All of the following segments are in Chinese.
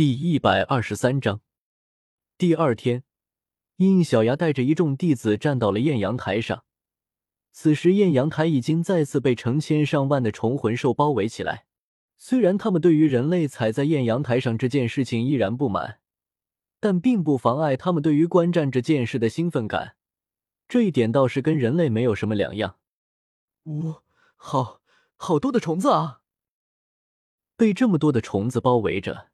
第一百二十三章，第二天，应小牙带着一众弟子站到了艳阳台上。此时，艳阳台已经再次被成千上万的虫魂兽包围起来。虽然他们对于人类踩在艳阳台上这件事情依然不满，但并不妨碍他们对于观战这件事的兴奋感。这一点倒是跟人类没有什么两样。呜，好好多的虫子啊！被这么多的虫子包围着。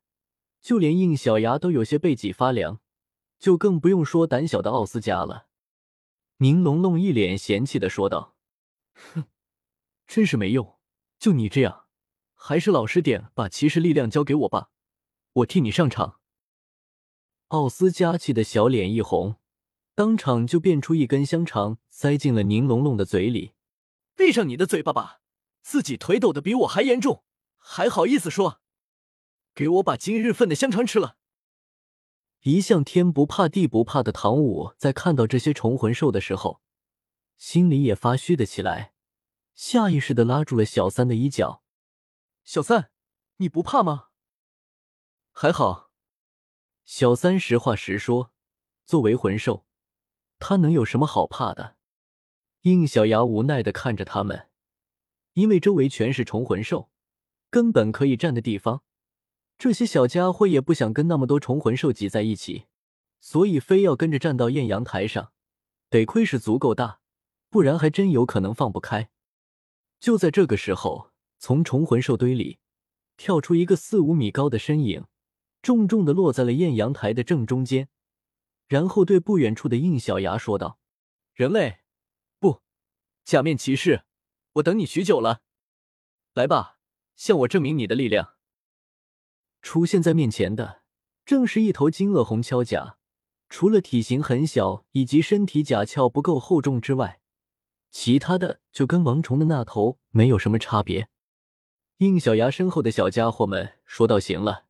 就连应小牙都有些背脊发凉，就更不用说胆小的奥斯加了。宁龙龙一脸嫌弃的说道：“哼，真是没用，就你这样，还是老实点，把骑士力量交给我吧，我替你上场。”奥斯加气的小脸一红，当场就变出一根香肠塞进了宁龙龙的嘴里。“闭上你的嘴巴吧，自己腿抖的比我还严重，还好意思说？”给我把今日份的香肠吃了！一向天不怕地不怕的唐舞，在看到这些虫魂兽的时候，心里也发虚的起来，下意识的拉住了小三的衣角。小三，你不怕吗？还好。小三实话实说，作为魂兽，他能有什么好怕的？应小牙无奈的看着他们，因为周围全是虫魂兽，根本可以站的地方。这些小家伙也不想跟那么多虫魂兽挤在一起，所以非要跟着站到艳阳台上。得亏是足够大，不然还真有可能放不开。就在这个时候，从虫魂兽堆里跳出一个四五米高的身影，重重的落在了艳阳台的正中间，然后对不远处的应小牙说道：“人类，不，假面骑士，我等你许久了，来吧，向我证明你的力量。”出现在面前的正是一头金鳄红锹甲，除了体型很小以及身体甲壳不够厚重之外，其他的就跟王虫的那头没有什么差别。应小牙身后的小家伙们说道：“行了，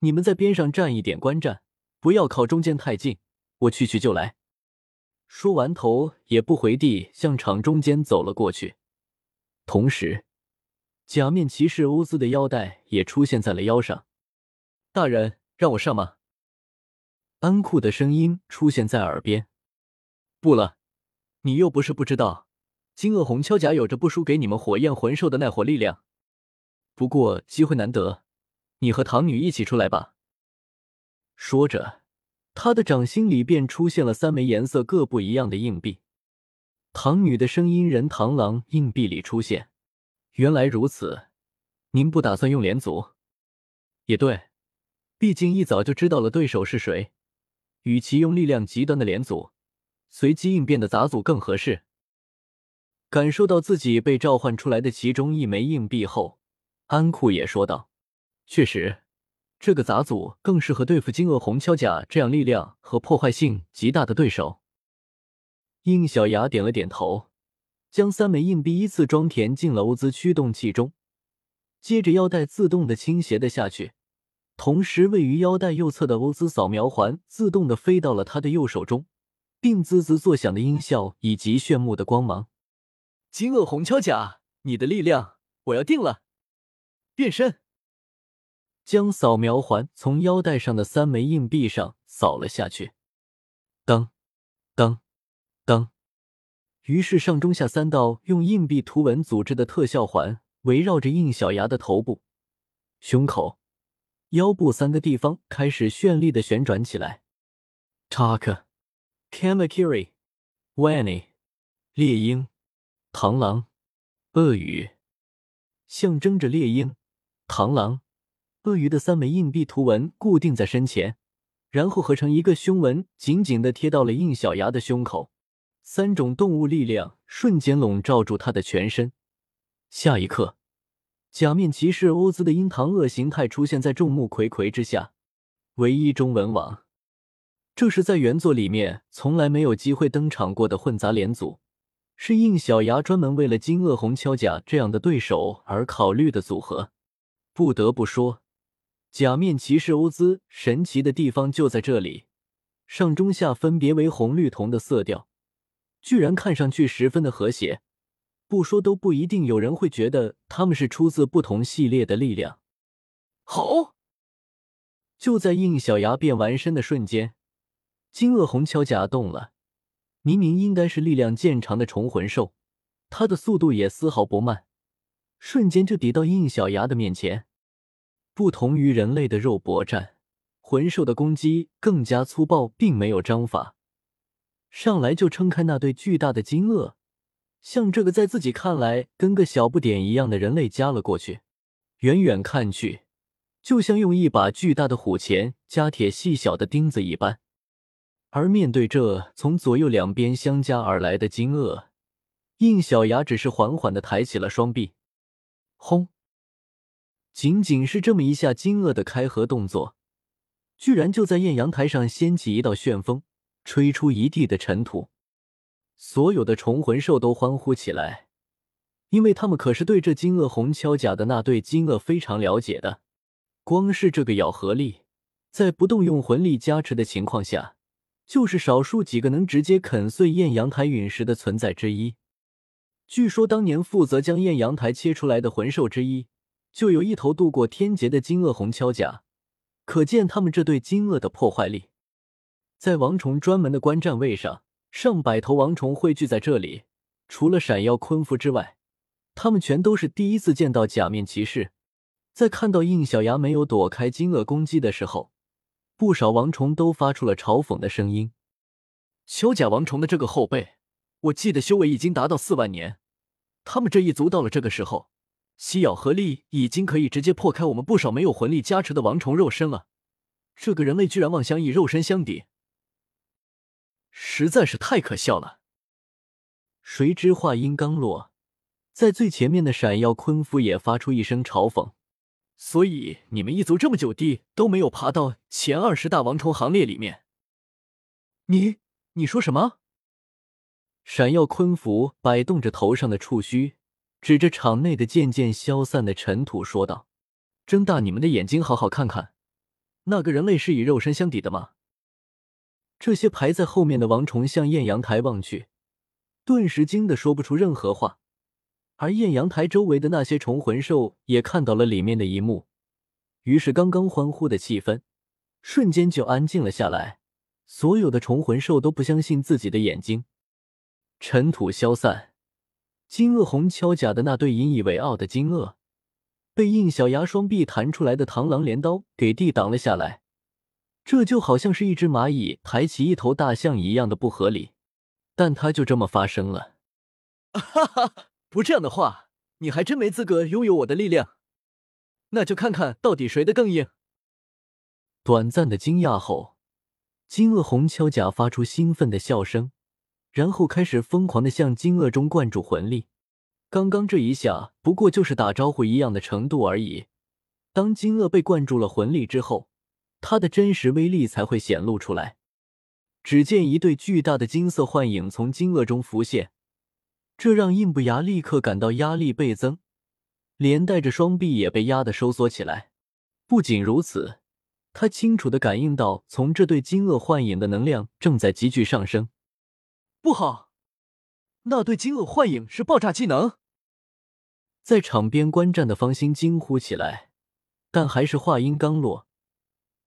你们在边上站一点观战，不要靠中间太近，我去去就来。”说完，头也不回地向场中间走了过去，同时，假面骑士欧兹的腰带也出现在了腰上。大人，让我上吗？安库的声音出现在耳边。不了，你又不是不知道，金鳄红锹甲有着不输给你们火焰魂兽的耐火力量。不过机会难得，你和唐女一起出来吧。说着，他的掌心里便出现了三枚颜色各不一样的硬币。唐女的声音人螳螂硬币里出现。原来如此，您不打算用连组？也对。毕竟一早就知道了对手是谁，与其用力量极端的连组，随机应变的杂组更合适。感受到自己被召唤出来的其中一枚硬币后，安库也说道：“确实，这个杂组更适合对付金鳄红锹甲这样力量和破坏性极大的对手。”应小牙点了点头，将三枚硬币依次装填进了欧兹驱动器中，接着腰带自动的倾斜的下去。同时，位于腰带右侧的欧兹扫描环自动的飞到了他的右手中，并滋滋作响的音效以及炫目的光芒。金鳄红锹甲，你的力量我要定了！变身，将扫描环从腰带上的三枚硬币上扫了下去。当当当！于是上中下三道用硬币图文组织的特效环围绕着应小牙的头部、胸口。腰部三个地方开始绚丽的旋转起来。Taka、Kamakiri、Wani、猎鹰、螳螂、鳄鱼，象征着猎鹰、螳螂、鳄鱼的三枚硬币图文固定在身前，然后合成一个胸纹，紧紧的贴到了印小牙的胸口。三种动物力量瞬间笼罩住他的全身。下一刻。假面骑士欧兹的鹰堂鳄形态出现在众目睽睽之下，唯一中文网。这是在原作里面从来没有机会登场过的混杂连组，是应小牙专门为了金鳄红锹甲这样的对手而考虑的组合。不得不说，假面骑士欧兹神奇的地方就在这里，上中下分别为红绿铜的色调，居然看上去十分的和谐。不说都不一定有人会觉得他们是出自不同系列的力量。好，就在应小牙变完身的瞬间，金鳄红锹甲动了。明明应该是力量渐长的虫魂兽，它的速度也丝毫不慢，瞬间就抵到应小牙的面前。不同于人类的肉搏战，魂兽的攻击更加粗暴，并没有章法，上来就撑开那对巨大的金鳄，向这个在自己看来跟个小不点一样的人类夹了过去。远远看去，就像用一把巨大的虎钳夹铁细小的钉子一般。而面对这从左右两边相加而来的惊愕，应小牙只是缓缓的抬起了双臂，轰！仅仅是这么一下惊愕的开合动作，居然就在艳阳台上掀起一道旋风，吹出一地的尘土。所有的虫魂兽都欢呼起来，因为他们可是对这金鳄红锹甲的那对金鳄非常了解的。光是这个咬合力，在不动用魂力加持的情况下，就是少数几个能直接啃碎艳阳台陨石的存在之一。据说当年负责将艳阳台切出来的魂兽之一。就有一头渡过天劫的金鳄红锹甲，可见他们这对金鳄的破坏力。在王虫专门的观战位上，上百头王虫汇聚在这里，除了闪耀昆夫之外，他们全都是第一次见到假面骑士。在看到应小牙没有躲开金鳄攻击的时候，不少王虫都发出了嘲讽的声音。锹甲王虫的这个后辈，我记得修为已经达到四万年，他们这一族到了这个时候。吸咬合力已经可以直接破开我们不少没有魂力加持的王虫肉身了，这个人类居然妄想以肉身相抵，实在是太可笑了。谁知话音刚落，在最前面的闪耀昆夫也发出一声嘲讽：“所以你们一族这么久地都没有爬到前二十大王虫行列里面？”你你说什么？闪耀昆夫摆动着头上的触须。指着场内的渐渐消散的尘土说道：“睁大你们的眼睛，好好看看，那个人类是以肉身相抵的吗？”这些排在后面的王虫向艳阳台望去，顿时惊得说不出任何话。而艳阳台周围的那些虫魂兽也看到了里面的一幕，于是刚刚欢呼的气氛瞬间就安静了下来。所有的虫魂兽都不相信自己的眼睛，尘土消散。金鳄红锹甲的那对引以为傲的金鳄，被应小牙双臂弹出来的螳螂镰刀给抵挡了下来。这就好像是一只蚂蚁抬起一头大象一样的不合理，但它就这么发生了。哈哈，不这样的话，你还真没资格拥有我的力量。那就看看到底谁的更硬。短暂的惊讶后，金鳄红锹甲发出兴奋的笑声。然后开始疯狂的向金鳄中灌注魂力，刚刚这一下不过就是打招呼一样的程度而已。当金鳄被灌注了魂力之后，它的真实威力才会显露出来。只见一对巨大的金色幻影从金鳄中浮现，这让印不牙立刻感到压力倍增，连带着双臂也被压得收缩起来。不仅如此，他清楚的感应到从这对金鳄幻影的能量正在急剧上升。不好，那对金鳄幻影是爆炸技能！在场边观战的方心惊呼起来，但还是话音刚落，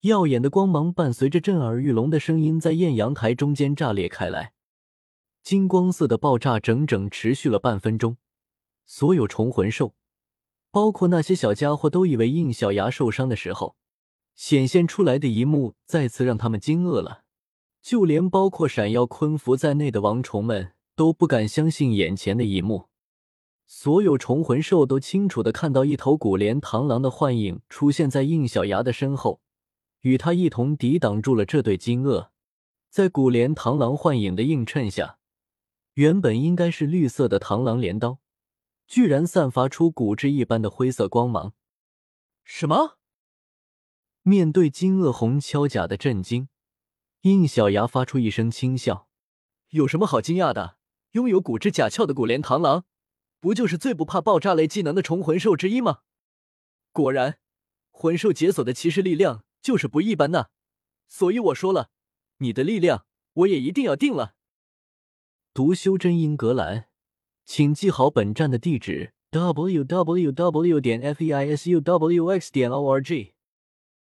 耀眼的光芒伴随着震耳欲聋的声音在艳阳台中间炸裂开来，金光色的爆炸整整持续了半分钟。所有虫魂兽，包括那些小家伙，都以为应小牙受伤的时候，显现出来的一幕再次让他们惊愕了。就连包括闪耀昆服在内的王虫们都不敢相信眼前的一幕。所有虫魂兽都清楚的看到一头古莲螳螂的幻影出现在应小牙的身后，与他一同抵挡住了这对金鳄。在古莲螳螂幻影的映衬下，原本应该是绿色的螳螂镰刀，居然散发出骨质一般的灰色光芒。什么？面对金鳄红锹甲的震惊。应小牙发出一声轻笑：“有什么好惊讶的？拥有骨质甲壳的古莲螳螂，不就是最不怕爆炸类技能的虫魂兽之一吗？果然，魂兽解锁的骑士力量就是不一般呐！所以我说了，你的力量我也一定要定了。”读修真英格兰，请记好本站的地址：w w w. 点 f e i s u w x. 点 o r g。